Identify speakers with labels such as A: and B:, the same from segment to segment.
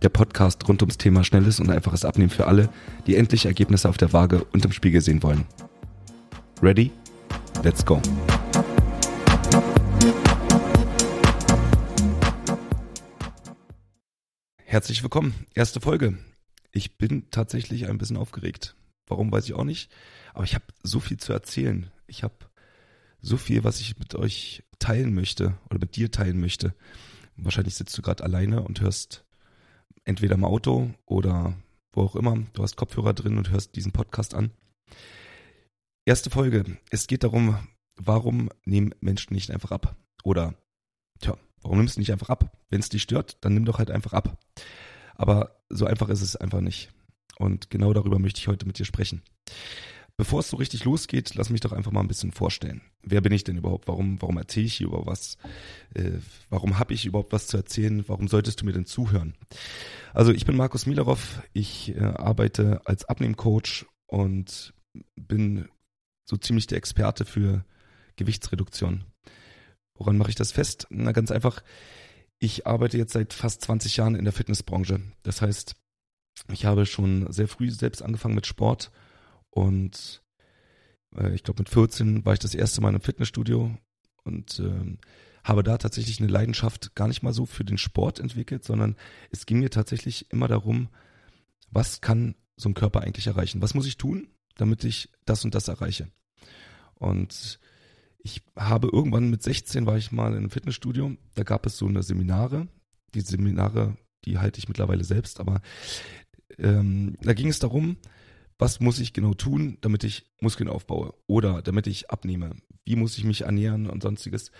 A: Der Podcast rund ums Thema schnelles und einfaches Abnehmen für alle, die endlich Ergebnisse auf der Waage und im Spiegel sehen wollen. Ready? Let's go. Herzlich willkommen. Erste Folge. Ich bin tatsächlich ein bisschen aufgeregt. Warum weiß ich auch nicht. Aber ich habe so viel zu erzählen. Ich habe so viel, was ich mit euch teilen möchte oder mit dir teilen möchte. Wahrscheinlich sitzt du gerade alleine und hörst entweder im Auto oder wo auch immer. Du hast Kopfhörer drin und hörst diesen Podcast an. Erste Folge. Es geht darum, warum nehmen Menschen nicht einfach ab? Oder, tja, warum nimmst du nicht einfach ab? Wenn es dich stört, dann nimm doch halt einfach ab. Aber so einfach ist es einfach nicht. Und genau darüber möchte ich heute mit dir sprechen. Bevor es so richtig losgeht, lass mich doch einfach mal ein bisschen vorstellen. Wer bin ich denn überhaupt? Warum, warum erzähle ich hier über was? Äh, warum habe ich überhaupt was zu erzählen? Warum solltest du mir denn zuhören? Also ich bin Markus Milarov. Ich äh, arbeite als Abnehmcoach und bin so ziemlich der Experte für Gewichtsreduktion. Woran mache ich das fest? Na ganz einfach. Ich arbeite jetzt seit fast 20 Jahren in der Fitnessbranche. Das heißt, ich habe schon sehr früh selbst angefangen mit Sport und äh, ich glaube, mit 14 war ich das erste Mal im Fitnessstudio und äh, habe da tatsächlich eine Leidenschaft gar nicht mal so für den Sport entwickelt, sondern es ging mir tatsächlich immer darum, was kann so ein Körper eigentlich erreichen? Was muss ich tun, damit ich das und das erreiche? Und ich habe irgendwann mit 16 war ich mal in einem Fitnessstudio, da gab es so eine Seminare. Die Seminare, die halte ich mittlerweile selbst, aber ähm, da ging es darum, was muss ich genau tun, damit ich Muskeln aufbaue oder damit ich abnehme? Wie muss ich mich ernähren und sonstiges?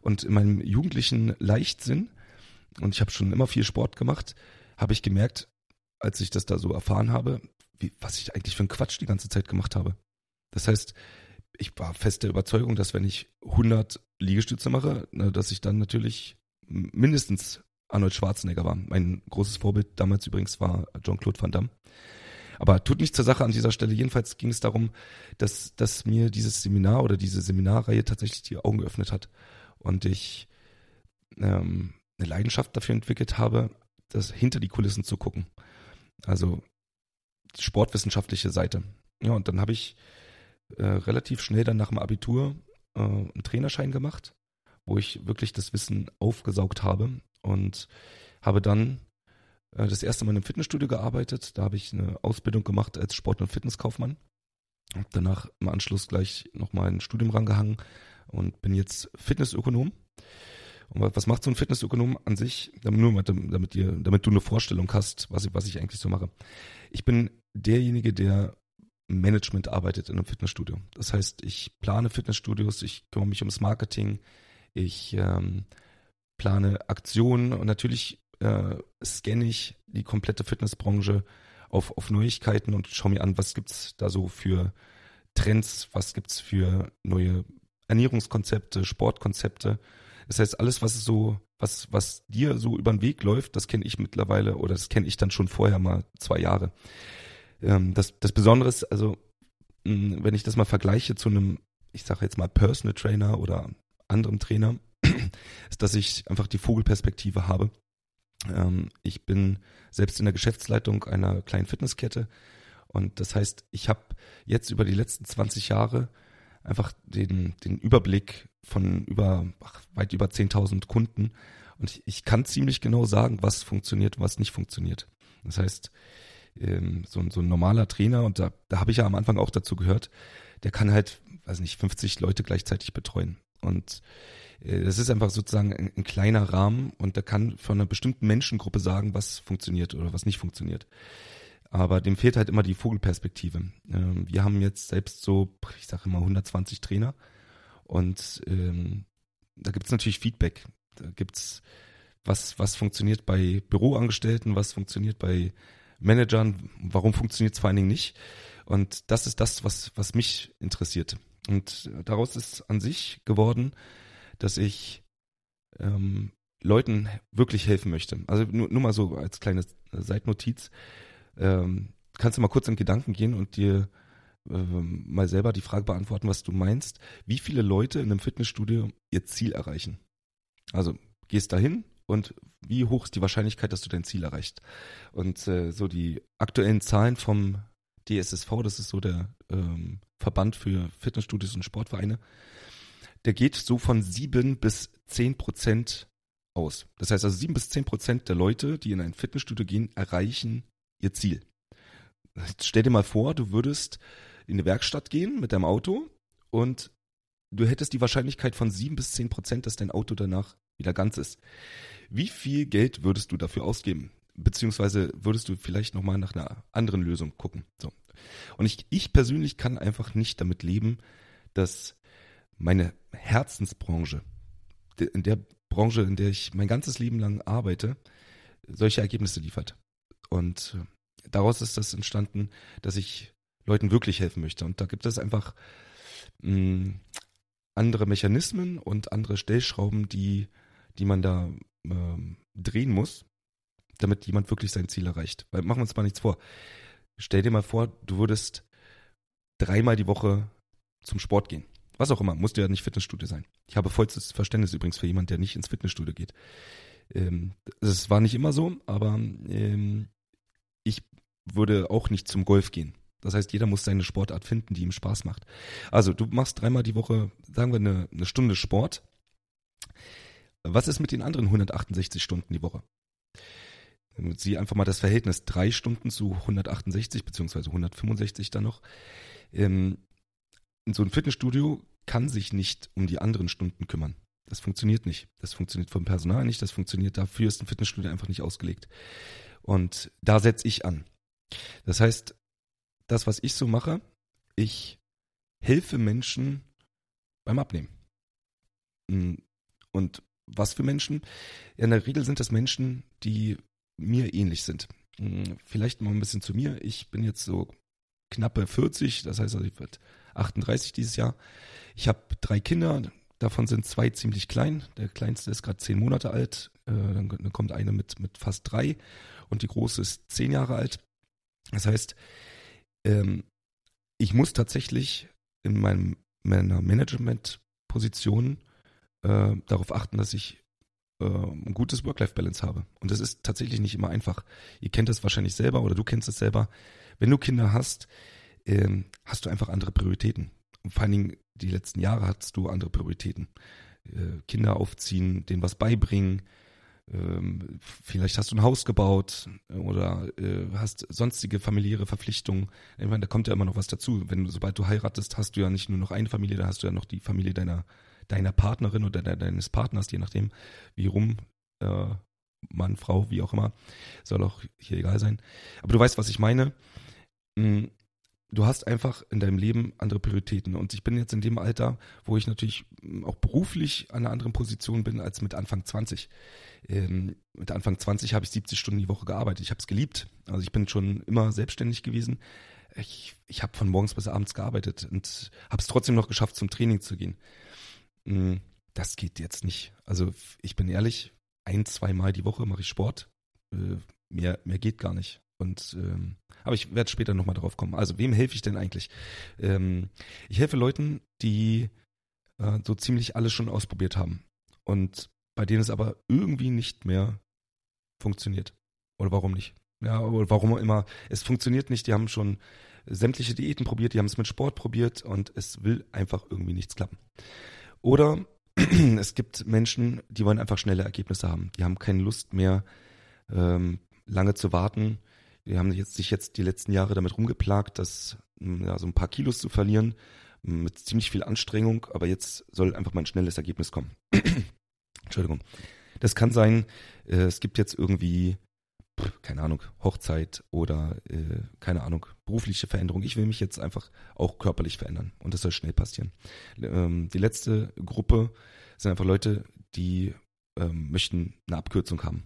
A: Und in meinem jugendlichen Leichtsinn, und ich habe schon immer viel Sport gemacht, habe ich gemerkt, als ich das da so erfahren habe, wie, was ich eigentlich für einen Quatsch die ganze Zeit gemacht habe. Das heißt, ich war fest der Überzeugung, dass wenn ich 100 Liegestütze mache, dass ich dann natürlich mindestens Arnold Schwarzenegger war. Mein großes Vorbild damals übrigens war Jean-Claude Van Damme. Aber tut nichts zur Sache an dieser Stelle. Jedenfalls ging es darum, dass, dass mir dieses Seminar oder diese Seminarreihe tatsächlich die Augen geöffnet hat und ich ähm, eine Leidenschaft dafür entwickelt habe, das hinter die Kulissen zu gucken. Also sportwissenschaftliche Seite. Ja, und dann habe ich äh, relativ schnell dann nach dem Abitur äh, einen Trainerschein gemacht, wo ich wirklich das Wissen aufgesaugt habe und habe dann das erste Mal im Fitnessstudio gearbeitet. Da habe ich eine Ausbildung gemacht als Sport- und Fitnesskaufmann. Habe danach im Anschluss gleich nochmal ein Studium rangehangen und bin jetzt Fitnessökonom. Und was macht so ein Fitnessökonom an sich? Nur damit, ihr, damit du eine Vorstellung hast, was, was ich eigentlich so mache. Ich bin derjenige, der Management arbeitet in einem Fitnessstudio. Das heißt, ich plane Fitnessstudios, ich kümmere mich ums Marketing, ich ähm, plane Aktionen und natürlich äh, scanne ich die komplette Fitnessbranche auf, auf Neuigkeiten und schaue mir an, was gibt's da so für Trends, was gibt's für neue Ernährungskonzepte, Sportkonzepte. Das heißt, alles, was so, was, was dir so über den Weg läuft, das kenne ich mittlerweile oder das kenne ich dann schon vorher mal zwei Jahre. Ähm, das, das Besondere ist, also, mh, wenn ich das mal vergleiche zu einem, ich sage jetzt mal Personal Trainer oder anderem Trainer, ist, dass ich einfach die Vogelperspektive habe. Ähm, ich bin selbst in der Geschäftsleitung einer kleinen Fitnesskette. Und das heißt, ich habe jetzt über die letzten 20 Jahre einfach den, den Überblick von über ach, weit über 10.000 Kunden. Und ich, ich, kann ziemlich genau sagen, was funktioniert und was nicht funktioniert. Das heißt, ähm, so, so ein normaler Trainer und da, da habe ich ja am Anfang auch dazu gehört, der kann halt, weiß nicht, 50 Leute gleichzeitig betreuen und äh, das ist einfach sozusagen ein, ein, kleiner Rahmen und der kann von einer bestimmten Menschengruppe sagen, was funktioniert oder was nicht funktioniert. Aber dem fehlt halt immer die Vogelperspektive. Ähm, wir haben jetzt selbst so, ich sage immer 120 Trainer und ähm, da gibt es natürlich Feedback. Da gibt's was, was funktioniert bei Büroangestellten, was funktioniert bei Managern, warum funktioniert es vor allen Dingen nicht? Und das ist das, was, was mich interessiert. Und daraus ist an sich geworden, dass ich ähm, Leuten wirklich helfen möchte. Also nur, nur mal so als kleine Seitnotiz. Ähm, kannst du mal kurz in Gedanken gehen und dir ähm, mal selber die Frage beantworten, was du meinst. Wie viele Leute in einem Fitnessstudio ihr Ziel erreichen? Also gehst dahin und wie hoch ist die Wahrscheinlichkeit, dass du dein Ziel erreichst? Und äh, so die aktuellen Zahlen vom DSSV, das ist so der ähm, Verband für Fitnessstudios und Sportvereine, der geht so von sieben bis zehn Prozent aus. Das heißt also sieben bis zehn Prozent der Leute, die in ein Fitnessstudio gehen, erreichen ihr Ziel. Jetzt stell dir mal vor, du würdest in eine Werkstatt gehen mit deinem Auto und du hättest die Wahrscheinlichkeit von sieben bis zehn Prozent, dass dein Auto danach wieder ganz ist. Wie viel Geld würdest du dafür ausgeben? Beziehungsweise würdest du vielleicht nochmal nach einer anderen Lösung gucken? So. Und ich, ich persönlich kann einfach nicht damit leben, dass meine Herzensbranche, in der Branche, in der ich mein ganzes Leben lang arbeite, solche Ergebnisse liefert. Und äh, daraus ist das entstanden, dass ich Leuten wirklich helfen möchte. Und da gibt es einfach mh, hm, andere Mechanismen und andere Stellschrauben, die, die man da äh, drehen muss, damit jemand wirklich sein Ziel erreicht. Weil machen wir uns mal nichts vor. Stell dir mal vor, du würdest dreimal die Woche zum Sport gehen. Was auch immer, musste ja nicht Fitnessstudio sein. Ich habe vollstes Verständnis übrigens für jemanden, der nicht ins Fitnessstudio geht. Ähm, es war nicht immer so, aber ähm, ich würde auch nicht zum Golf gehen. Das heißt, jeder muss seine Sportart finden, die ihm Spaß macht. Also, du machst dreimal die Woche, sagen wir, eine, eine Stunde Sport. Was ist mit den anderen 168 Stunden die Woche? Sieh einfach mal das Verhältnis drei Stunden zu 168 beziehungsweise 165 dann noch. Ähm, so ein Fitnessstudio kann sich nicht um die anderen Stunden kümmern. Das funktioniert nicht. Das funktioniert vom Personal nicht. Das funktioniert dafür ist ein Fitnessstudio einfach nicht ausgelegt. Und da setze ich an. Das heißt, das, was ich so mache, ich helfe Menschen beim Abnehmen. Hm, und was für Menschen? In der Regel sind das Menschen, die mir ähnlich sind. Hm, vielleicht mal ein bisschen zu mir. Ich bin jetzt so knappe 40, das heißt, also ich werde 38 dieses Jahr. Ich habe drei Kinder, davon sind zwei ziemlich klein. Der kleinste ist gerade zehn Monate alt, äh, dann, kommt eine mit, mit fast drei und die große ist zehn Jahre alt. Das heißt, ähm, ich muss tatsächlich in meinem, meiner Management-Position äh, darauf achten, dass ich äh, ein gutes Work-Life-Balance habe. Und das ist tatsächlich nicht immer einfach. Ihr kennt das wahrscheinlich selber oder du kennst es selber. Wenn du Kinder hast, ähm, hast du einfach andere Prioritäten. Und vor allen Dingen die letzten Jahre hast du andere Prioritäten. Äh, Kinder aufziehen, denen was beibringen. Ähm, vielleicht hast du ein Haus gebaut oder äh, hast sonstige familiäre Verpflichtungen. Ich meine, da kommt ja immer noch was dazu. Wenn sobald du heiratest, hast du ja nicht nur noch eine Familie, da hast du ja noch die Familie deiner, deiner Partnerin oder de deines Partners, je nachdem, wie rum äh, Mann, Frau, wie auch immer. Soll auch hier egal sein. Aber du weißt, was ich meine. Hm, du hast einfach in deinem Leben andere Prioritäten. Und ich bin jetzt in dem Alter, wo ich natürlich auch beruflich an einer anderen Position bin als mit Anfang 20. Ähm, mit Anfang 20 habe ich 70 Stunden die Woche gearbeitet. Ich habe es geliebt. Also ich bin schon immer selbstständig gewesen. Ich, ich habe von morgens bis abends gearbeitet und habe es trotzdem noch geschafft, zum Training zu gehen. Hm, das geht jetzt nicht. Also ich bin ehrlich, ein, zwei Mal die Woche mache ich Sport. Äh, mehr, mehr geht gar nicht. Und ähm, aber ich werde später nochmal drauf kommen. Also wem helfe ich denn eigentlich? Ähm, ich helfe Leuten, die äh, so ziemlich alles schon ausprobiert haben und bei denen es aber irgendwie nicht mehr funktioniert. Oder warum nicht? Ja, oder warum immer? Es funktioniert nicht. Die haben schon sämtliche Diäten probiert, die haben es mit Sport probiert und es will einfach irgendwie nichts klappen. Oder es gibt Menschen, die wollen einfach schnelle Ergebnisse haben. Die haben keine Lust mehr, ähm, lange zu warten die haben jetzt, sich jetzt die letzten Jahre damit rumgeplagt, dass hm, ja, so ein paar Kilos zu verlieren, hm, mit ziemlich viel Anstrengung, aber jetzt soll einfach mal ein schnelles Ergebnis kommen. Entschuldigung. Das kann sein, äh, es gibt jetzt irgendwie, keine Ahnung, Hochzeit oder äh, keine Ahnung, berufliche Veränderung. Ich will mich jetzt einfach auch körperlich verändern und das soll schnell passieren. Ähm, die letzte Gruppe sind einfach Leute, die ähm, möchten eine Abkürzung haben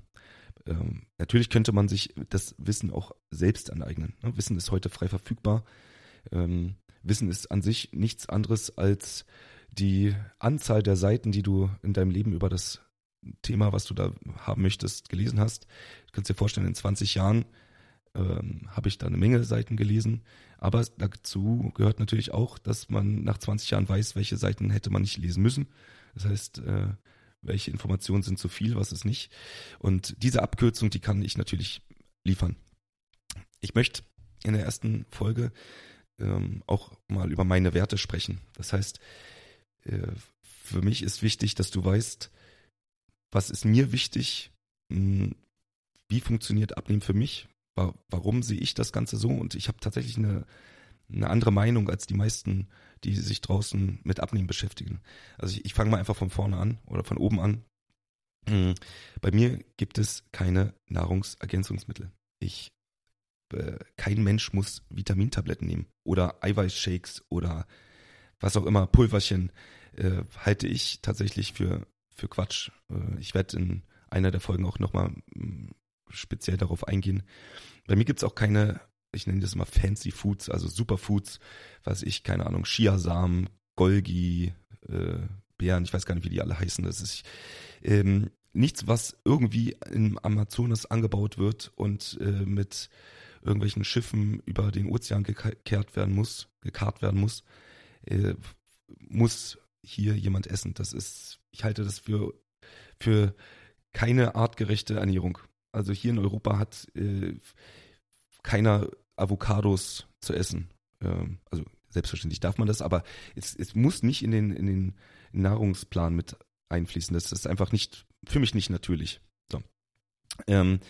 A: Ähm, natürlich könnte man sich das Wissen auch selbst aneignen. Ne? Wissen ist heute frei verfügbar. Ähm, Wissen ist an sich nichts anderes als die Anzahl der Seiten, die du in deinem Leben über das Thema, was du da haben möchtest, gelesen hast. Du kannst dir vorstellen, in 20 Jahren ähm, habe ich da eine Menge Seiten gelesen. Aber dazu gehört natürlich auch, dass man nach 20 Jahren weiß, welche Seiten hätte man nicht lesen müssen. Das heißt, äh, welche Informationen sind zu viel, was ist nicht. Und diese Abkürzung, die kann ich natürlich liefern. Ich möchte in der ersten Folge ähm, auch mal über meine Werte sprechen. Das heißt, äh, für mich ist wichtig, dass du weißt, was ist mir wichtig, hm, wie funktioniert Abnehmen für mich, warum sehe ich das Ganze so und ich habe tatsächlich eine, eine andere Meinung als die meisten, die sich draußen mit Abnehmen beschäftigen. Also ich, ich fange mal einfach von vorne an oder von oben an. Hm, bei mir gibt es keine Nahrungsergänzungsmittel. Ich äh, kein Mensch muss Vitamintabletten nehmen oder Eiweißshakes oder was auch immer, Pulverchen, äh, halte ich tatsächlich für, für Quatsch. Äh, ich werde in einer der Folgen auch nochmal hm, speziell darauf eingehen. Bei mir gibt es auch keine, ich nenne das immer Fancy Foods, also Superfoods, was ich, keine Ahnung, Chiasamen, Golgi, äh, Beeren, ich weiß gar nicht, wie die alle heißen. Das ist ähm, nichts, was irgendwie im Amazonas angebaut wird und äh, mit irgendwelchen Schiffen über den Ozean gekehrt werden muss, gekarrt werden muss, äh, muss hier jemand essen. Das ist, ich halte das für, für keine artgerechte Ernährung. Also hier in Europa hat äh, keiner Avocados zu essen. Ähm, also selbstverständlich darf man das, aber es, es muss nicht in den, in den Nahrungsplan mit einfließen. Das ist einfach nicht, für mich nicht natürlich. So. Ähm,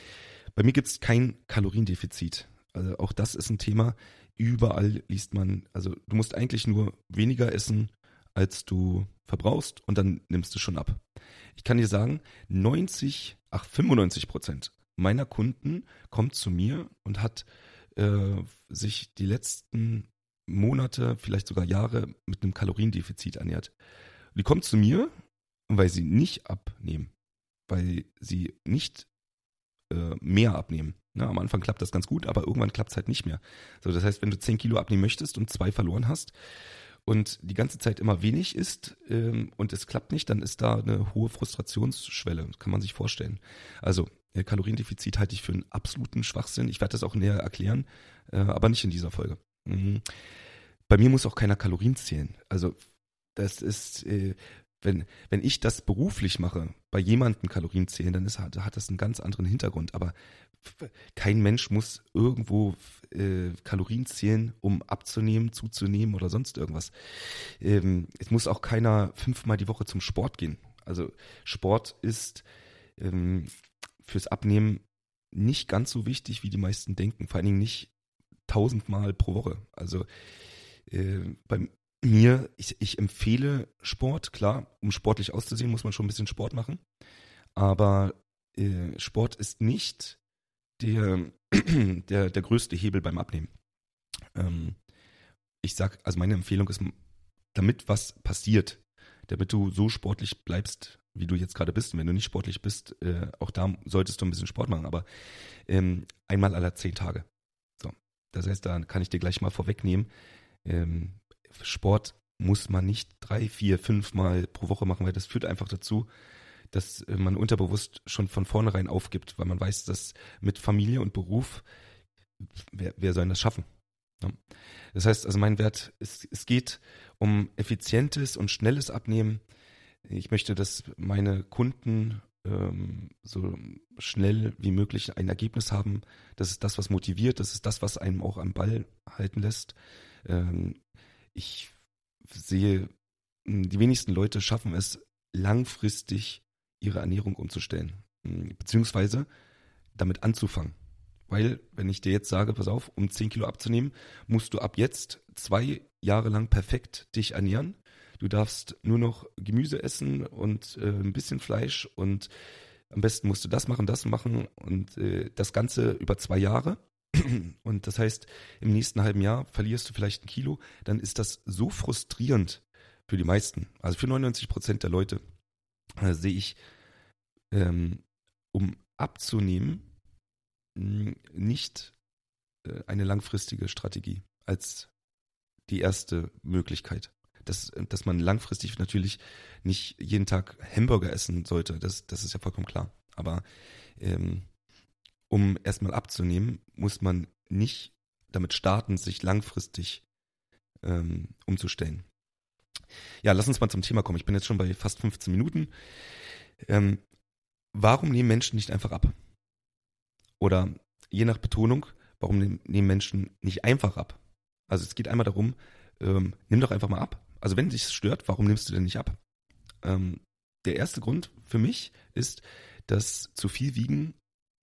A: bei mir gibt es kein Kaloriendefizit. Also auch das ist ein Thema. Überall liest man, also du musst eigentlich nur weniger essen, als du verbrauchst und dann nimmst du schon ab. Ich kann dir sagen, 90, ach 95 Prozent meiner Kunden kommt zu mir und hat äh, sich die letzten Monate, vielleicht sogar Jahre mit einem Kaloriendefizit ernährt. Die kommt zu mir, weil sie nicht abnehmen, weil sie nicht äh, mehr abnehmen. Na, am Anfang klappt das ganz gut, aber irgendwann klappt es halt nicht mehr. So, das heißt, wenn du 10 Kilo abnehmen möchtest und zwei verloren hast und die ganze Zeit immer wenig isst ähm, und es klappt nicht, dann ist da eine hohe Frustrationsschwelle, kann man sich vorstellen. Also äh, Kaloriendefizit halte ich für einen absoluten Schwachsinn. Ich werde das auch näher erklären, äh, aber nicht in dieser Folge. Mhm. Bei mir muss auch keiner Kalorien zählen. Also das ist, äh, wenn, wenn ich das beruflich mache, bei jemandem Kalorien zählen, dann ist, hat, hat das einen ganz anderen Hintergrund. Aber kein Mensch muss irgendwo äh, Kalorien zählen, um abzunehmen, zuzunehmen oder sonst irgendwas. Ähm, es muss auch keiner fünfmal die Woche zum Sport gehen. Also Sport ist ähm, fürs Abnehmen nicht ganz so wichtig, wie die meisten denken. Vor allen Dingen nicht tausendmal pro Woche. Also äh, bei mir, ich, ich empfehle Sport, klar, um sportlich auszusehen, muss man schon ein bisschen Sport machen. Aber äh, Sport ist nicht der, der, der größte Hebel beim Abnehmen. Ähm, ich sag, also meine Empfehlung ist, damit was passiert, damit du so sportlich bleibst, wie du jetzt gerade bist. Und wenn du nicht sportlich bist, äh, auch da solltest du ein bisschen Sport machen, aber ähm, einmal aller zehn Tage. So. Das heißt, da kann ich dir gleich mal vorwegnehmen. Ähm, Sport muss man nicht drei, vier, fünf Mal pro Woche machen, weil das führt einfach dazu, dass äh, man unterbewusst schon von vornherein aufgibt, weil man weiß, dass mit Familie und Beruf, wer, wer soll das schaffen? Ne? Das heißt, also mein Wert, es, es geht um effizientes und schnelles Abnehmen. Ich möchte, dass meine Kunden ähm, so schnell wie möglich ein Ergebnis haben. Das ist das, was motiviert. Das ist das, was einem auch am Ball halten lässt. Ähm, ich sehe, die wenigsten Leute schaffen es langfristig ihre Ernährung umzustellen, hm, beziehungsweise damit anzufangen. Weil, wenn ich dir jetzt sage, pass auf, um 10 Kilo abzunehmen, musst du ab jetzt zwei Jahre lang perfekt dich ernähren. Du darfst nur noch Gemüse essen und äh, ein bisschen Fleisch und am besten musst du das machen, das machen und äh, das Ganze über zwei Jahre. Und das heißt, im nächsten halben Jahr verlierst du vielleicht ein Kilo, dann ist das so frustrierend für die meisten. Also für 99 Prozent der Leute äh, sehe ich, ähm, um abzunehmen nicht äh, eine langfristige Strategie als die erste Möglichkeit. Dass, dass man langfristig natürlich nicht jeden Tag Hamburger essen sollte, das, das ist ja vollkommen klar. Aber ähm, um erstmal abzunehmen, muss man nicht damit starten, sich langfristig ähm, umzustellen. Ja, lass uns mal zum Thema kommen. Ich bin jetzt schon bei fast 15 Minuten. Ähm, warum nehmen Menschen nicht einfach ab? Oder je nach Betonung, warum nehmen Menschen nicht einfach ab? Also es geht einmal darum, ähm, nimm doch einfach mal ab. Also wenn dich stört, warum nimmst du denn nicht ab? Ähm, der erste Grund für mich ist, dass zu viel wiegen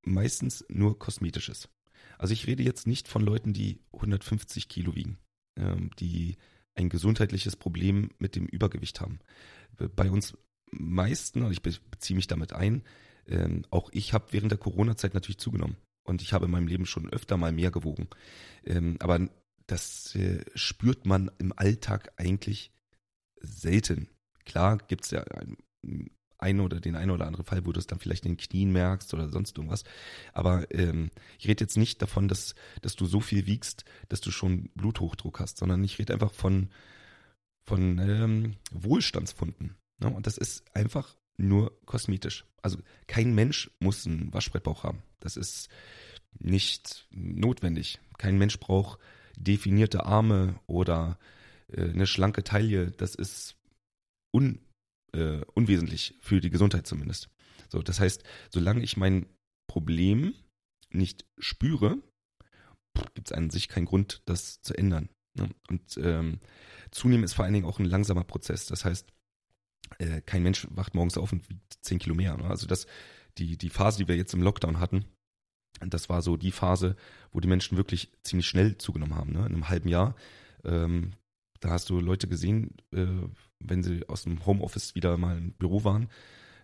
A: meistens nur kosmetisch ist. Also ich rede jetzt nicht von Leuten, die 150 Kilo wiegen, ähm, die ein gesundheitliches Problem mit dem Übergewicht haben. Bei uns meisten, und ich beziehe mich damit ein, ähm, auch ich habe während der Corona-Zeit natürlich zugenommen. Und ich habe in meinem Leben schon öfter mal mehr gewogen. Ähm, aber das äh, spürt man im Alltag eigentlich selten. Klar gibt es ja ein, ein oder den einen oder anderen Fall, wo du es dann vielleicht in den Knien merkst oder sonst irgendwas. Aber ähm, ich rede jetzt nicht davon, dass, dass du so viel wiegst, dass du schon Bluthochdruck hast, sondern ich rede einfach von, von ähm, Wohlstandsfunden. Ne? Und das ist einfach nur kosmetisch. Also kein Mensch muss einen Waschbrettbauch haben. Das ist nicht notwendig. Kein Mensch braucht definierte Arme oder äh, eine schlanke Taille. Das ist un, äh, unwesentlich für die Gesundheit zumindest. So, das heißt, solange ich mein Problem nicht spüre, gibt es an sich keinen Grund, das zu ändern. Ne? Und ähm, zunehmen ist vor allen Dingen auch ein langsamer Prozess. Das heißt, äh, kein Mensch wacht morgens auf und wiegt 10 Kilo mehr. Ne? Also das, die, die Phase, die wir jetzt im Lockdown hatten, das war so die Phase, wo die Menschen wirklich ziemlich schnell zugenommen haben. Ne? In einem halben Jahr, ähm, da hast du Leute gesehen, äh, wenn sie aus dem Homeoffice wieder mal im Büro waren.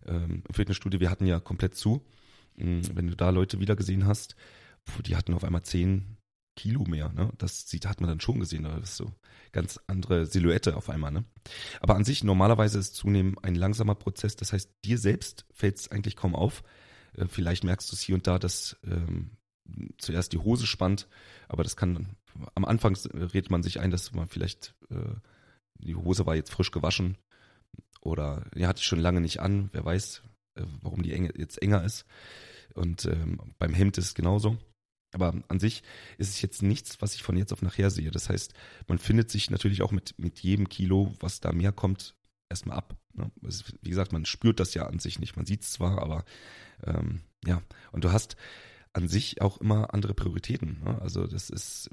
A: Ähm, Im Fitnessstudio, wir hatten ja komplett zu. Ähm, wenn du da Leute wieder gesehen hast, die hatten auf einmal 10, Kilo mehr. Ne? Das sieht, hat man dann schon gesehen. Das ist so ganz andere Silhouette auf einmal. Ne? Aber an sich, normalerweise ist Zunehmen ein langsamer Prozess. Das heißt, dir selbst fällt es eigentlich kaum auf. Äh, vielleicht merkst du es hier und da, dass ähm, zuerst die Hose spannt. Aber das kann, am Anfang redet man sich ein, dass man vielleicht, äh, die Hose war jetzt frisch gewaschen. Oder ja, hatte ich schon lange nicht an. Wer weiß, äh, warum die Enge jetzt enger ist. Und ähm, beim Hemd ist es genauso. Aber an sich ist es jetzt nichts, was ich von jetzt auf nachher sehe. Das heißt, man findet sich natürlich auch mit, mit jedem Kilo, was da mehr kommt, erstmal ab. Ne? Wie gesagt, man spürt das ja an sich nicht. Man sieht es zwar, aber ähm, ja. Und du hast an sich auch immer andere Prioritäten. Ne? Also das ist,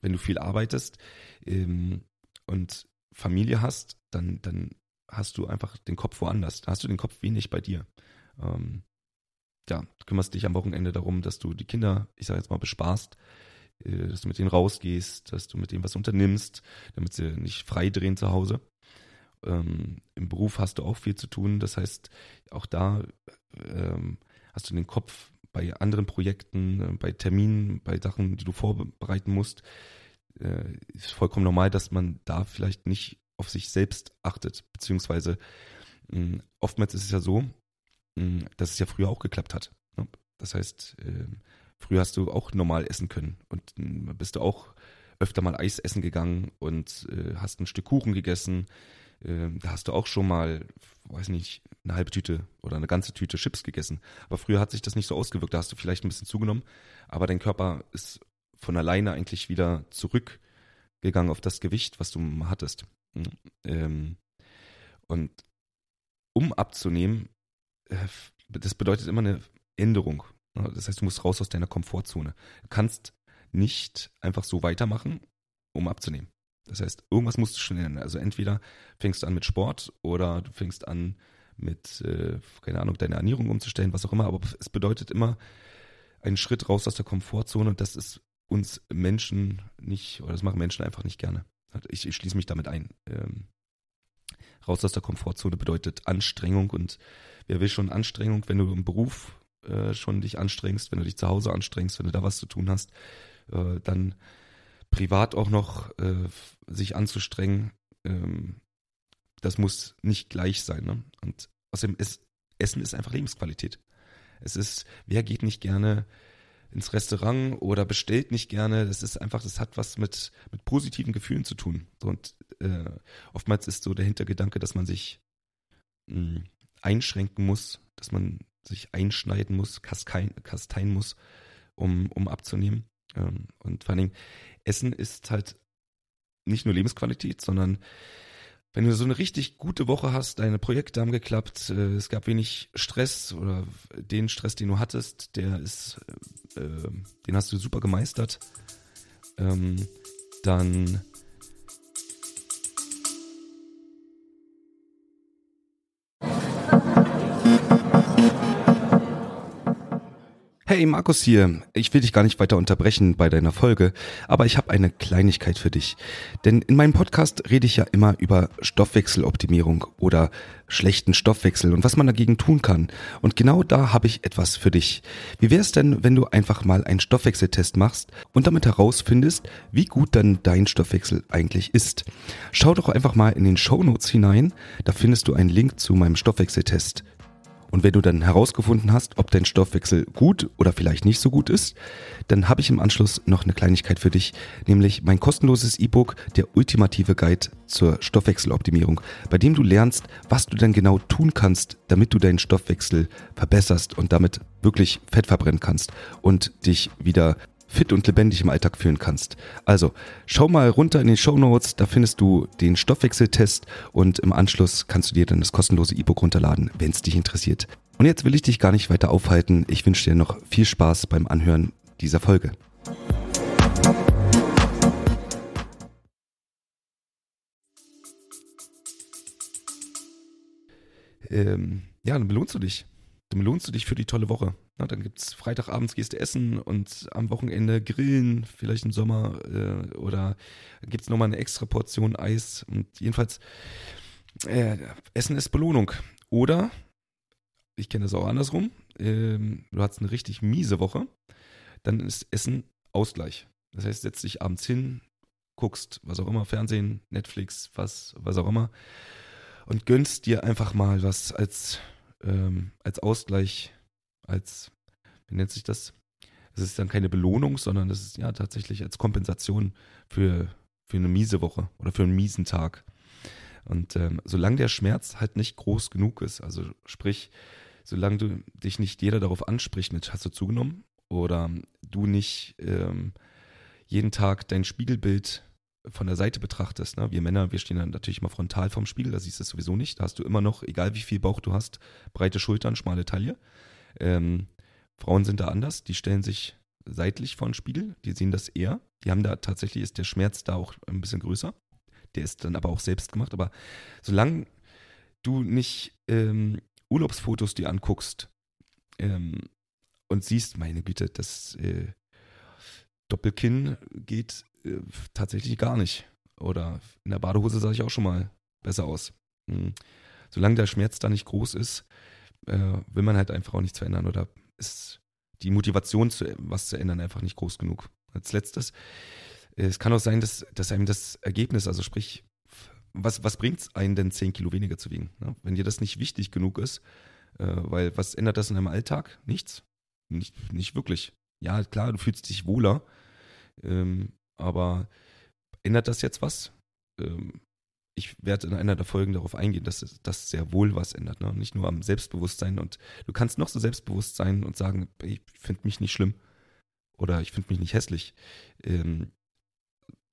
A: wenn du viel arbeitest ähm, und Familie hast, dann, dann hast du einfach den Kopf woanders. Da hast du den Kopf wenig bei dir. Ähm, ja, du kümmerst dich am Wochenende darum, dass du die Kinder, ich sage jetzt mal, bespaßt, äh, dass du mit denen rausgehst, dass du mit denen was unternimmst, damit sie nicht frei drehen zu Hause. Ähm, Im Beruf hast du auch viel zu tun, das heißt, auch da ähm, hast du den Kopf bei anderen Projekten, äh, bei Terminen, bei Sachen, die du vorbereiten musst. Äh, ist vollkommen normal, dass man da vielleicht nicht auf sich selbst achtet, beziehungsweise mh, hm, oftmals ist es ja so, dass es ja früher auch geklappt hat. Ne? Das heißt, ähm, früher hast du auch normal essen können und bist du auch öfter mal Eis essen gegangen und äh, hast ein Stück Kuchen gegessen. Ähm, da hast du auch schon mal, weiß nicht, eine halbe Tüte oder eine ganze Tüte Chips gegessen. Aber früher hat sich das nicht so ausgewirkt. Da hast du vielleicht ein bisschen zugenommen, aber dein Körper ist von alleine eigentlich wieder zurückgegangen auf das Gewicht, was du hattest. Ähm, und um abzunehmen, äh, das bedeutet immer eine Änderung. Das heißt, du musst raus aus deiner Komfortzone. Du kannst nicht einfach so weitermachen, um abzunehmen. Das heißt, irgendwas musst du schon ändern. Also entweder fängst du an mit Sport oder du fängst an mit, äh, keine Ahnung, deine Ernährung umzustellen, was auch immer. Aber es bedeutet immer einen Schritt raus aus der Komfortzone und das ist uns Menschen nicht, oder das machen Menschen einfach nicht gerne. Ich, ich schließe mich damit ein. Ähm, raus aus der Komfortzone bedeutet Anstrengung und wer will schon Anstrengung, wenn du im Beruf äh, schon dich anstrengst, wenn du dich zu Hause anstrengst, wenn du da was zu tun hast, äh, dann privat auch noch äh, sich anzustrengen, ähm, das muss nicht gleich sein. Ne? Und außerdem ist Essen ist einfach Lebensqualität. Es ist, wer geht nicht gerne ins Restaurant oder bestellt nicht gerne. Das ist einfach, das hat was mit, mit positiven Gefühlen zu tun. Und äh, oftmals ist so der Hintergedanke, dass man sich mh, hm, einschränken muss, dass man sich einschneiden muss, kastein, kastein muss, um, um abzunehmen. Ähm, und vor allen Dingen, Essen ist halt nicht nur Lebensqualität, sondern wenn du so eine richtig gute Woche hast, deine Projekte haben geklappt, äh, es gab wenig Stress oder den Stress, den du hattest, der ist, äh, äh den hast du super gemeistert, ähm, dann Hey, Markus hier. Ich will dich gar nicht weiter unterbrechen bei deiner Folge, aber ich habe eine Kleinigkeit für dich. Denn in meinem Podcast rede ich ja immer über Stoffwechseloptimierung oder schlechten Stoffwechsel und was man dagegen tun kann. Und genau da habe ich etwas für dich. Wie wäre es denn, wenn du einfach mal einen Stoffwechseltest machst und damit herausfindest, wie gut dann dein Stoffwechsel eigentlich ist? Schau doch einfach mal in den Show Notes hinein, da findest du einen Link zu meinem Stoffwechseltest. Und wenn du dann herausgefunden hast, ob dein Stoffwechsel gut oder vielleicht nicht so gut ist, dann habe ich im Anschluss noch eine Kleinigkeit für dich, nämlich mein kostenloses E-Book, der ultimative Guide zur Stoffwechseloptimierung, bei dem du lernst, was du dann genau tun kannst, damit du deinen Stoffwechsel verbesserst und damit wirklich Fett verbrennen kannst und dich wieder fit und lebendig im Alltag fühlen kannst. Also schau mal runter in den Show Notes, da findest du den Stoffwechseltest und im Anschluss kannst du dir dann das kostenlose E-Book runterladen, wenn es dich interessiert. Und jetzt will ich dich gar nicht weiter aufhalten. Ich wünsche dir noch viel Spaß beim Anhören dieser Folge. Ähm, ja, dann belohnst du dich dann belohnst du dich für die tolle Woche. Na, dann gibt's Freitagabends gehst du essen und am Wochenende grillen, vielleicht im Sommer äh, oder gibt's nochmal eine extra Portion Eis. Und jedenfalls, äh, Essen ist Belohnung. Oder, ich kenne das auch andersrum, äh, du hast eine richtig miese Woche, dann ist Essen Ausgleich. Das heißt, setz dich abends hin, guckst, was auch immer, Fernsehen, Netflix, was, was auch immer, und gönnst dir einfach mal was als ähm, als Ausgleich, als, wie nennt sich das? Es ist dann keine Belohnung, sondern es ist ja tatsächlich als Kompensation für, für eine miese Woche oder für einen miesen Tag. Und ähm, solange der Schmerz halt nicht groß genug ist, also sprich, solange du dich nicht jeder darauf anspricht mit, hast du zugenommen? Oder du nicht ähm, jeden Tag dein Spiegelbild von der Seite betrachtest, ne? wir Männer, wir stehen dann natürlich immer frontal vorm Spiegel, da siehst du es sowieso nicht. Da hast du immer noch, egal wie viel Bauch du hast, breite Schultern, schmale Taille. Ähm, Frauen sind da anders, die stellen sich seitlich vor den Spiegel, die sehen das eher. Die haben da tatsächlich, ist der Schmerz da auch ein bisschen größer. Der ist dann aber auch selbst gemacht. Aber solange du nicht ähm, Urlaubsfotos dir anguckst ähm, und siehst, meine Güte, das äh, Doppelkinn geht äh, tatsächlich gar nicht. Oder in der Badehose sah ich auch schon mal besser aus. Hm. Solange der Schmerz da nicht groß ist, äh, will man halt einfach auch nichts verändern oder ist die Motivation, zu, was zu ändern, einfach nicht groß genug. Als letztes, äh, es kann auch sein, dass, dass einem das Ergebnis, also sprich, was, was bringt es einen denn 10 Kilo weniger zu wiegen? Ne? Wenn dir das nicht wichtig genug ist, äh, weil was ändert das in deinem Alltag? Nichts. Nicht, nicht wirklich. Ja, klar, du fühlst dich wohler, ähm, aber ändert das jetzt was? Ähm, ich werde in einer der Folgen darauf eingehen, dass das sehr wohl was ändert. Ne? Nicht nur am Selbstbewusstsein. Und du kannst noch so selbstbewusst sein und sagen, ich finde mich nicht schlimm oder ich finde mich nicht hässlich. Ähm,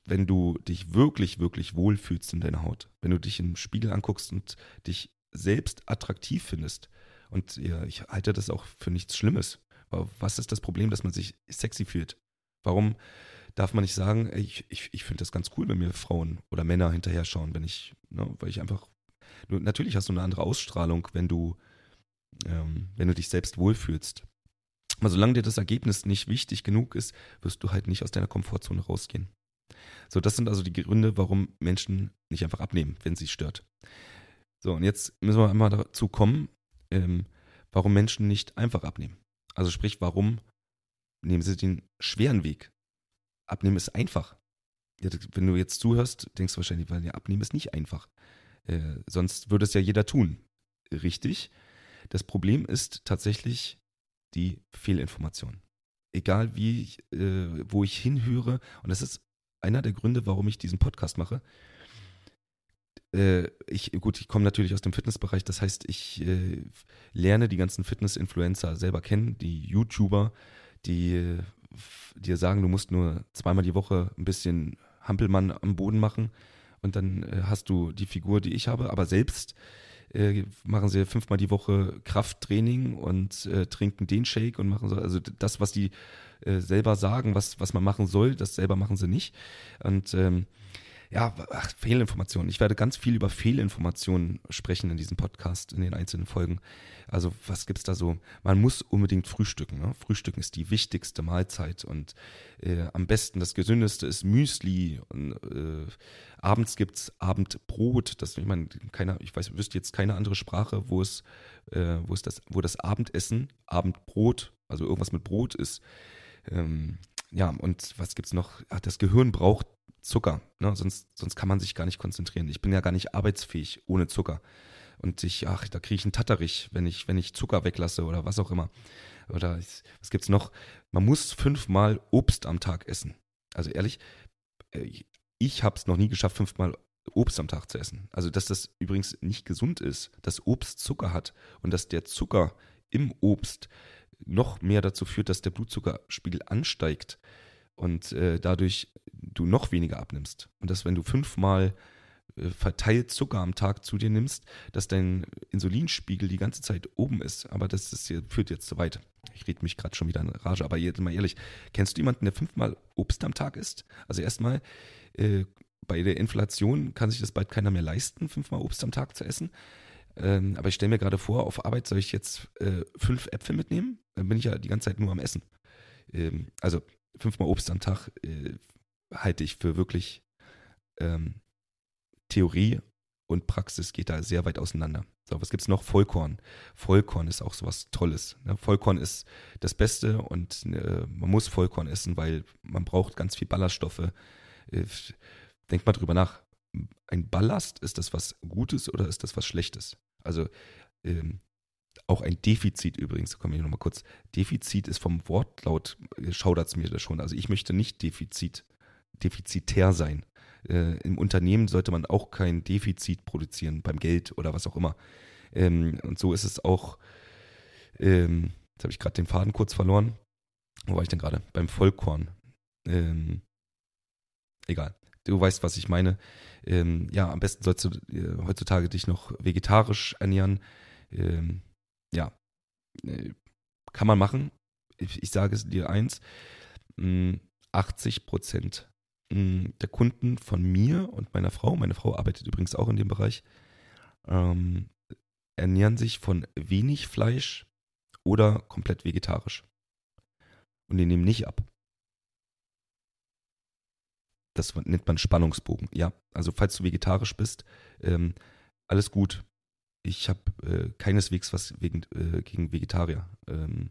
A: wenn du dich wirklich, wirklich wohl fühlst in deiner Haut, wenn du dich im Spiegel anguckst und dich selbst attraktiv findest. Und ich halte das auch für nichts Schlimmes. Aber was ist das Problem, dass man sich sexy fühlt? Warum darf man nicht sagen, ich, ich, ich finde das ganz cool, wenn mir Frauen oder Männer hinterher schauen, wenn ich, ne, weil ich einfach, du, natürlich hast du eine andere Ausstrahlung, wenn du, ähm, wenn du dich selbst wohlfühlst. Aber solange dir das Ergebnis nicht wichtig genug ist, wirst du halt nicht aus deiner Komfortzone rausgehen. So, das sind also die Gründe, warum Menschen nicht einfach abnehmen, wenn sie stört. So, und jetzt müssen wir einmal dazu kommen, ähm, warum Menschen nicht einfach abnehmen. Also sprich, warum nehmen sie den schweren Weg? Abnehmen ist einfach. Wenn du jetzt zuhörst, denkst du wahrscheinlich, weil ja, Abnehmen ist nicht einfach. Äh, sonst würde es ja jeder tun. Richtig. Das Problem ist tatsächlich die Fehlinformation. Egal wie ich, äh, wo ich hinhöre, und das ist einer der Gründe, warum ich diesen Podcast mache. Äh, ich, gut, ich komme natürlich aus dem Fitnessbereich, das heißt, ich äh, lerne die ganzen Fitness-Influencer selber kennen, die YouTuber, die dir sagen, du musst nur zweimal die Woche ein bisschen Hampelmann am Boden machen und dann äh, hast du die Figur, die ich habe, aber selbst äh, machen sie fünfmal die Woche Krafttraining und äh, trinken den Shake und machen so, also das, was die äh, selber sagen, was, was man machen soll, das selber machen sie nicht. Und ähm, ja, ach, Fehlinformationen. Ich werde ganz viel über Fehlinformationen sprechen in diesem Podcast, in den einzelnen Folgen. Also was gibt's da so? Man muss unbedingt frühstücken. Ne? Frühstücken ist die wichtigste Mahlzeit und äh, am besten das gesündeste ist Müsli. Und, äh, abends gibt's Abendbrot. Das, ich meine, keiner, ich weiß, wüsste jetzt keine andere Sprache, wo es, äh, wo es das, wo das Abendessen Abendbrot, also irgendwas mit Brot ist. Ähm, ja, und was gibt's noch? Ach, das Gehirn braucht Zucker, ne? sonst, sonst kann man sich gar nicht konzentrieren. Ich bin ja gar nicht arbeitsfähig ohne Zucker. Und ich, ach, da kriege ich einen Tatterich, wenn ich, wenn ich Zucker weglasse oder was auch immer. Oder was gibt's noch? Man muss fünfmal Obst am Tag essen. Also ehrlich, äh, ich habe es noch nie geschafft, fünfmal Obst am Tag zu essen. Also dass das übrigens nicht gesund ist, dass Obst Zucker hat und dass der Zucker im Obst noch mehr dazu führt, dass der Blutzuckerspiegel ansteigt und äh, dadurch du noch weniger abnimmst. Und dass, wenn du fünfmal äh, verteilt Zucker am Tag zu dir nimmst, dass dein Insulinspiegel die ganze Zeit oben ist. Aber das ist, führt jetzt zu weit. Ich rede mich gerade schon wieder in Rage, aber jetzt mal ehrlich, kennst du jemanden, der fünfmal Obst am Tag isst? Also erstmal, äh, bei der Inflation kann sich das bald keiner mehr leisten, fünfmal Obst am Tag zu essen. Ähm, aber ich stelle mir gerade vor, auf Arbeit soll ich jetzt äh, fünf Äpfel mitnehmen? Dann bin ich ja die ganze Zeit nur am Essen. Ähm, also fünfmal Obst am Tag äh, halte ich für wirklich ähm, Theorie und Praxis geht da sehr weit auseinander. So, was es noch? Vollkorn. Vollkorn ist auch sowas Tolles. Ne? Vollkorn ist das Beste und äh, man muss Vollkorn essen, weil man braucht ganz viel Ballaststoffe. Äh, denk mal drüber nach. Ein Ballast, ist das was Gutes oder ist das was Schlechtes? Also ähm, auch ein Defizit übrigens, da komme ich nochmal kurz. Defizit ist vom Wortlaut, äh, schaudert es mir das schon. Also ich möchte nicht Defizit, defizitär sein. Äh, Im Unternehmen sollte man auch kein Defizit produzieren, beim Geld oder was auch immer. Ähm, und so ist es auch, ähm, jetzt habe ich gerade den Faden kurz verloren. Wo war ich denn gerade? Beim Vollkorn. Ähm, egal. Du weißt, was ich meine. Ähm, ja, am besten sollst du äh, heutzutage dich noch vegetarisch ernähren. Ähm, ja, äh, kann man machen. Ich, ich sage es dir eins, 80 hm, Prozent hm, der Kunden von mir und meiner Frau, meine Frau arbeitet übrigens auch in dem Bereich, ähm, ernähren sich von wenig Fleisch oder komplett vegetarisch. Und die nehmen nicht ab. Das nennt man Spannungsbogen. Ja, also falls du vegetarisch bist, ähm, alles gut ich habe äh, keineswegs was wegen, äh, gegen Vegetarier. Ähm,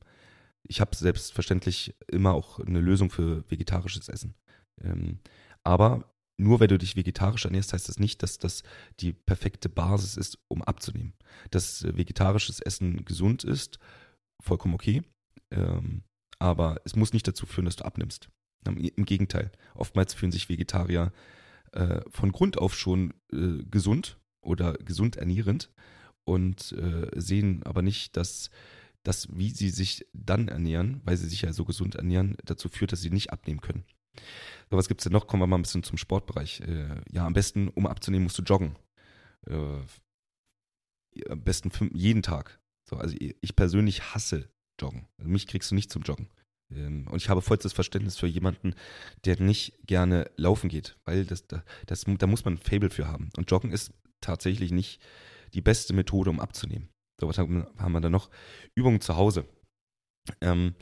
A: ich habe selbstverständlich immer auch eine Lösung für vegetarisches Essen. Ähm, aber nur wenn du dich vegetarisch ernährst, heißt das nicht, dass das die perfekte Basis ist, um abzunehmen. Dass äh, vegetarisches Essen gesund ist, vollkommen okay. Ähm, aber es muss nicht dazu führen, dass du abnimmst. Im Gegenteil. Oftmals fühlen sich Vegetarier äh, von Grund auf schon äh, gesund oder gesund ernährend und äh, sehen aber nicht, dass das, wie sie sich dann ernähren, weil sie sich ja so gesund ernähren, dazu führt, dass sie nicht abnehmen können. So, was gibt es denn noch? Kommen wir mal ein bisschen zum Sportbereich. Äh, ja, am besten, um abzunehmen, musst du joggen. Äh, am besten jeden Tag. So, also ich persönlich hasse Joggen. Also mich kriegst du nicht zum Joggen. Ähm, und ich habe vollstes Verständnis für jemanden, der nicht gerne laufen geht, weil das, das, das, da muss man ein Fable für haben. Und Joggen ist tatsächlich nicht die beste Methode, um abzunehmen. So, was haben, wir da noch? Übungen zu Hause. Ähm,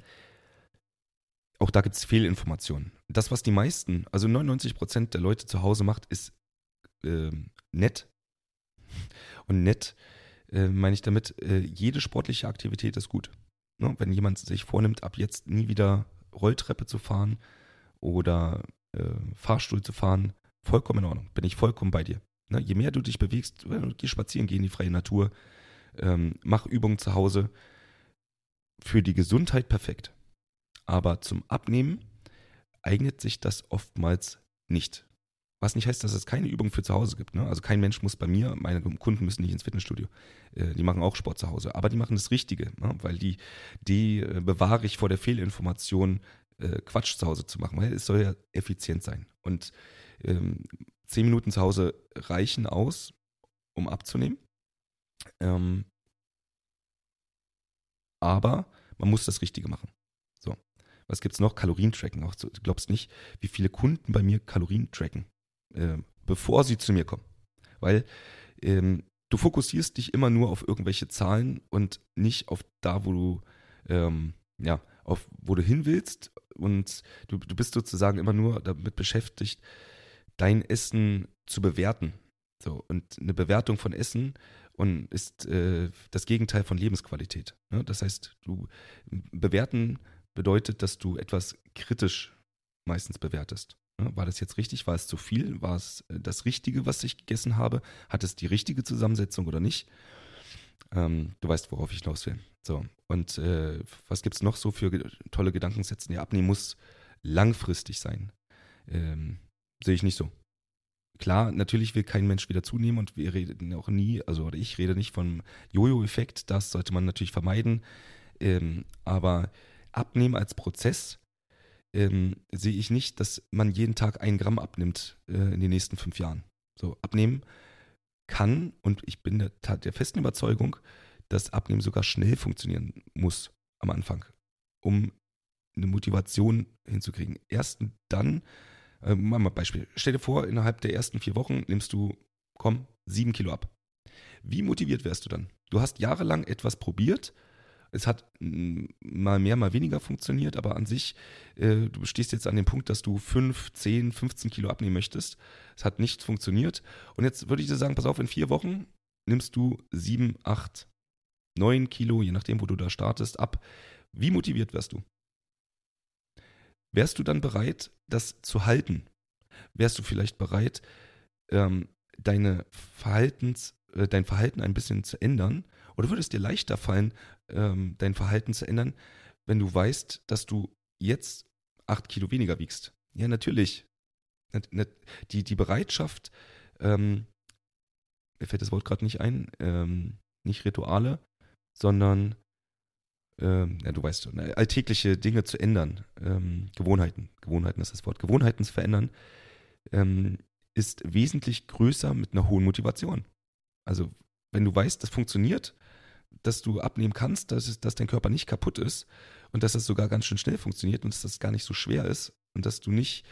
A: auch da gibt es Fehlinformationen. Das, was die meisten, also 99 Prozent der Leute zu Hause macht, ist äh, nett. Und nett äh, meine ich damit, äh, jede sportliche Aktivität ist gut. Ne? Wenn jemand sich vornimmt, ab jetzt nie wieder Rolltreppe zu fahren oder äh, Fahrstuhl zu fahren, vollkommen in Ordnung. Bin ich vollkommen bei dir. Ne? Je mehr du dich bewegst, geh spazieren, geh in die freie Natur, ähm, mach Übungen zu Hause. für die Gesundheit perfekt. Aber zum Abnehmen eignet sich das oftmals nicht. Was nicht heißt, dass es keine Übung für zu Hause gibt. Ne? Also kein Mensch muss bei mir, meine Kunden müssen nicht ins Fitnessstudio. Äh, die machen auch Sport zu Hause. Aber die machen das Richtige, ne? weil die, die äh, bewahre ich vor der Fehlinformation, äh, Quatsch zu Hause zu machen. Weil es soll ja effizient sein. Und ähm, zehn Minuten zu Hause reichen aus, um abzunehmen. Ähm, aber man muss das Richtige machen. Was gibt es noch? Kalorientracken. Auch, du glaubst nicht, wie viele Kunden bei mir Kalorien tracken äh, bevor sie zu mir kommen. Weil ähm, du fokussierst dich immer nur auf irgendwelche Zahlen und nicht auf da, wo du, ähm, ja, auf wo du hin willst. Und du, du bist sozusagen immer nur damit beschäftigt, dein Essen zu bewerten. So, und eine Bewertung von Essen und ist äh, das Gegenteil von Lebensqualität. Ne? Das heißt, du bewerten bedeutet, dass du etwas kritisch meistens bewertest. Ne, war das jetzt richtig? War es zu viel? War es äh, das Richtige, was ich gegessen habe? Hat es die richtige Zusammensetzung oder nicht? Ähm, du weißt, worauf ich hinaus will. So, und äh, was gibt es noch so für tolle Gedankensätze? Der Abnehmen muss langfristig sein. Ähm, Sehe ich nicht so. Klar, natürlich will kein Mensch wieder zunehmen und wir reden auch nie, also oder ich rede nicht vom Jojo-Effekt, das sollte man natürlich vermeiden. Ähm, aber Abnehmen als Prozess ähm, sehe ich nicht, dass man jeden Tag ein Gramm abnimmt äh, in den nächsten fünf Jahren. So, abnehmen kann und ich bin der, der festen Überzeugung, dass Abnehmen sogar schnell funktionieren muss am Anfang, um eine Motivation hinzukriegen. Erst dann, äh, wir ein Beispiel. Stell dir vor, innerhalb der ersten vier Wochen nimmst du, komm, sieben Kilo ab. Wie motiviert wärst du dann? Du hast jahrelang etwas probiert, es hat mal mehr, mal weniger funktioniert, aber an sich, äh, du stehst jetzt an dem Punkt, dass du 5, 10, 15 Kilo abnehmen möchtest. Es hat nicht funktioniert. Und jetzt würde ich dir sagen, pass auf, in vier Wochen nimmst du 7, 8, 9 Kilo, je nachdem, wo du da startest, ab. Wie motiviert wärst du? Wärst du dann bereit, das zu halten? Wärst du vielleicht bereit, ähm, deine Verhaltens, äh, dein Verhalten ein bisschen zu ändern? Oder würde es dir leichter fallen, ähm, dein Verhalten zu ändern, wenn du weißt, dass du jetzt acht Kilo weniger wiegst. Ja, natürlich. Die, die Bereitschaft, ähm, mir fällt das Wort gerade nicht ein, ähm, nicht Rituale, sondern, ähm, ja, du weißt, ne, alltägliche Dinge zu ändern, ähm, Gewohnheiten, Gewohnheiten ist das Wort, Gewohnheiten zu verändern, ähm, ist wesentlich größer mit einer hohen Motivation. Also, wenn du weißt, das funktioniert, dass du abnehmen kannst, dass, es, dass dein Körper nicht kaputt ist und dass das sogar ganz schön schnell funktioniert und dass das gar nicht so schwer ist und dass du nicht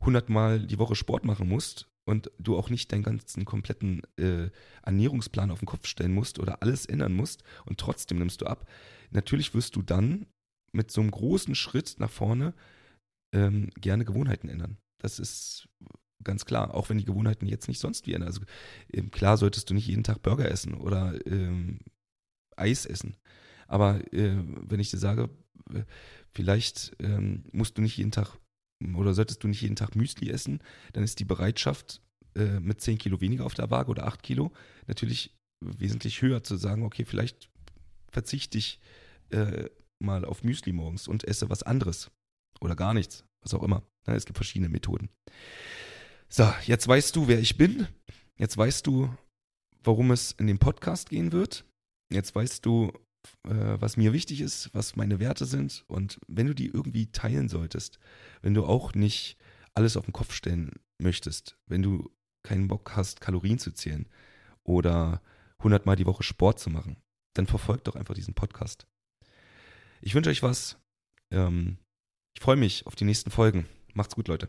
A: hundertmal die Woche Sport machen musst und du auch nicht deinen ganzen kompletten äh, Ernährungsplan auf den Kopf stellen musst oder alles ändern musst und trotzdem nimmst du ab. Natürlich wirst du dann mit so einem großen Schritt nach vorne ähm, gerne Gewohnheiten ändern. Das ist ganz klar, auch wenn die Gewohnheiten jetzt nicht sonst ändern. Also ähm, klar solltest du nicht jeden Tag Burger essen oder ähm, Eis essen. Aber äh, wenn ich dir sage, äh, vielleicht ähm, musst du nicht jeden Tag oder solltest du nicht jeden Tag Müsli essen, dann ist die Bereitschaft äh, mit 10 Kilo weniger auf der Waage oder 8 Kilo natürlich wesentlich höher zu sagen, okay, vielleicht verzichte ich äh, mal auf Müsli morgens und esse was anderes oder gar nichts, was auch immer. Ja, es gibt verschiedene Methoden. So, jetzt weißt du, wer ich bin. Jetzt weißt du, worum es in dem Podcast gehen wird. Jetzt weißt du, äh, was mir wichtig ist, was meine Werte sind. Und wenn du die irgendwie teilen solltest, wenn du auch nicht alles auf den Kopf stellen möchtest, wenn du keinen Bock hast, Kalorien zu zählen oder 100 Mal die Woche Sport zu machen, dann verfolgt doch einfach diesen Podcast. Ich wünsche euch was. Ähm, ich freue mich auf die nächsten Folgen. Macht's gut, Leute.